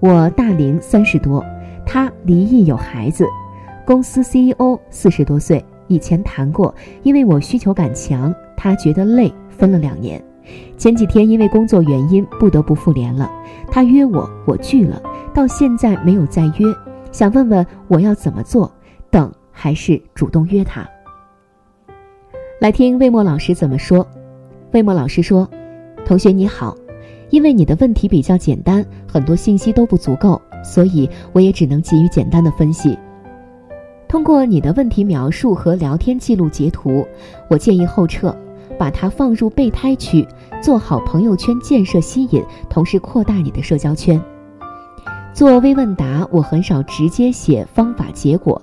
我大龄三十多，他离异有孩子，公司 CEO 四十多岁。”以前谈过，因为我需求感强，他觉得累，分了两年。前几天因为工作原因不得不复联了，他约我，我拒了，到现在没有再约。想问问我要怎么做，等还是主动约他？来听魏墨老师怎么说。魏墨老师说：“同学你好，因为你的问题比较简单，很多信息都不足够，所以我也只能给予简单的分析。”通过你的问题描述和聊天记录截图，我建议后撤，把它放入备胎区，做好朋友圈建设吸引，同时扩大你的社交圈。做微问答，我很少直接写方法结果。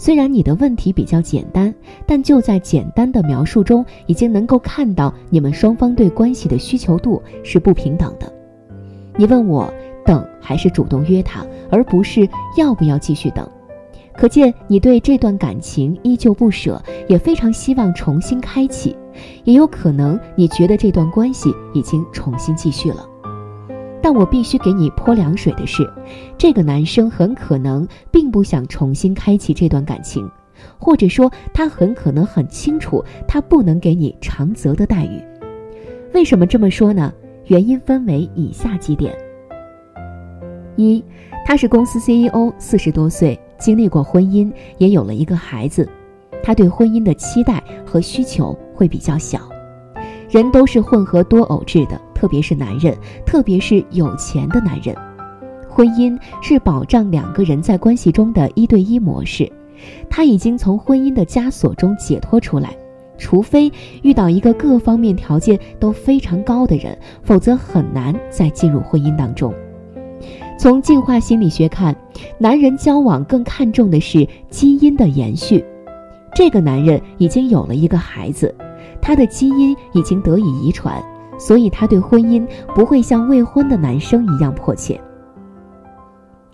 虽然你的问题比较简单，但就在简单的描述中，已经能够看到你们双方对关系的需求度是不平等的。你问我等还是主动约他，而不是要不要继续等。可见你对这段感情依旧不舍，也非常希望重新开启，也有可能你觉得这段关系已经重新继续了。但我必须给你泼凉水的是，这个男生很可能并不想重新开启这段感情，或者说他很可能很清楚他不能给你长泽的待遇。为什么这么说呢？原因分为以下几点：一，他是公司 CEO，四十多岁。经历过婚姻，也有了一个孩子，他对婚姻的期待和需求会比较小。人都是混合多偶制的，特别是男人，特别是有钱的男人。婚姻是保障两个人在关系中的一对一模式。他已经从婚姻的枷锁中解脱出来，除非遇到一个各方面条件都非常高的人，否则很难再进入婚姻当中。从进化心理学看，男人交往更看重的是基因的延续。这个男人已经有了一个孩子，他的基因已经得以遗传，所以他对婚姻不会像未婚的男生一样迫切。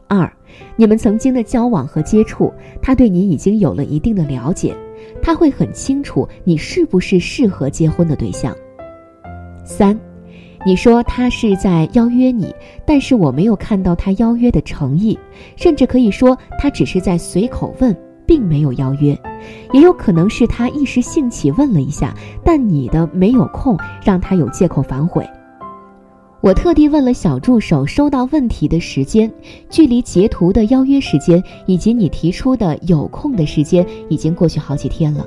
二，你们曾经的交往和接触，他对你已经有了一定的了解，他会很清楚你是不是适合结婚的对象。三。你说他是在邀约你，但是我没有看到他邀约的诚意，甚至可以说他只是在随口问，并没有邀约，也有可能是他一时兴起问了一下，但你的没有空，让他有借口反悔。我特地问了小助手收到问题的时间，距离截图的邀约时间以及你提出的有空的时间已经过去好几天了。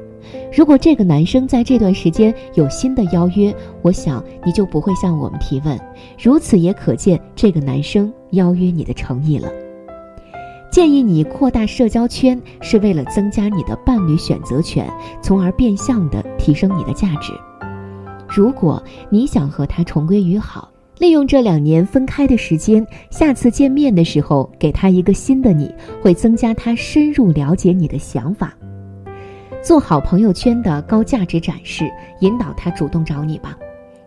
如果这个男生在这段时间有新的邀约，我想你就不会向我们提问。如此也可见这个男生邀约你的诚意了。建议你扩大社交圈，是为了增加你的伴侣选择权，从而变相的提升你的价值。如果你想和他重归于好，利用这两年分开的时间，下次见面的时候给他一个新的你，会增加他深入了解你的想法。做好朋友圈的高价值展示，引导他主动找你吧，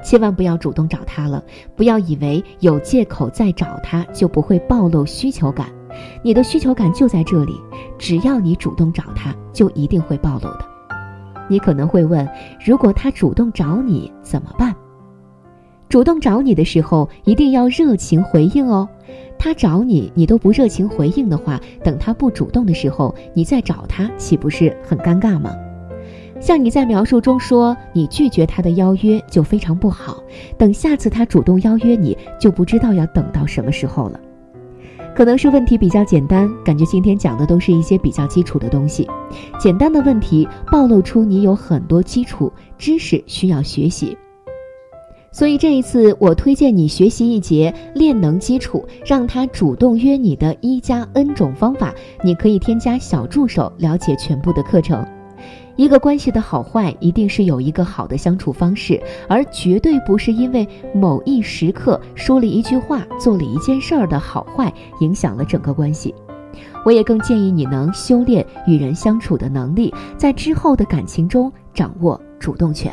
千万不要主动找他了。不要以为有借口再找他就不会暴露需求感，你的需求感就在这里，只要你主动找他，就一定会暴露的。你可能会问，如果他主动找你怎么办？主动找你的时候，一定要热情回应哦。他找你，你都不热情回应的话，等他不主动的时候，你再找他，岂不是很尴尬吗？像你在描述中说你拒绝他的邀约就非常不好，等下次他主动邀约你就不知道要等到什么时候了。可能是问题比较简单，感觉今天讲的都是一些比较基础的东西，简单的问题暴露出你有很多基础知识需要学习。所以这一次我推荐你学习一节练能基础，让他主动约你的一加 N 种方法，你可以添加小助手了解全部的课程。一个关系的好坏，一定是有一个好的相处方式，而绝对不是因为某一时刻说了一句话、做了一件事儿的好坏影响了整个关系。我也更建议你能修炼与人相处的能力，在之后的感情中掌握主动权。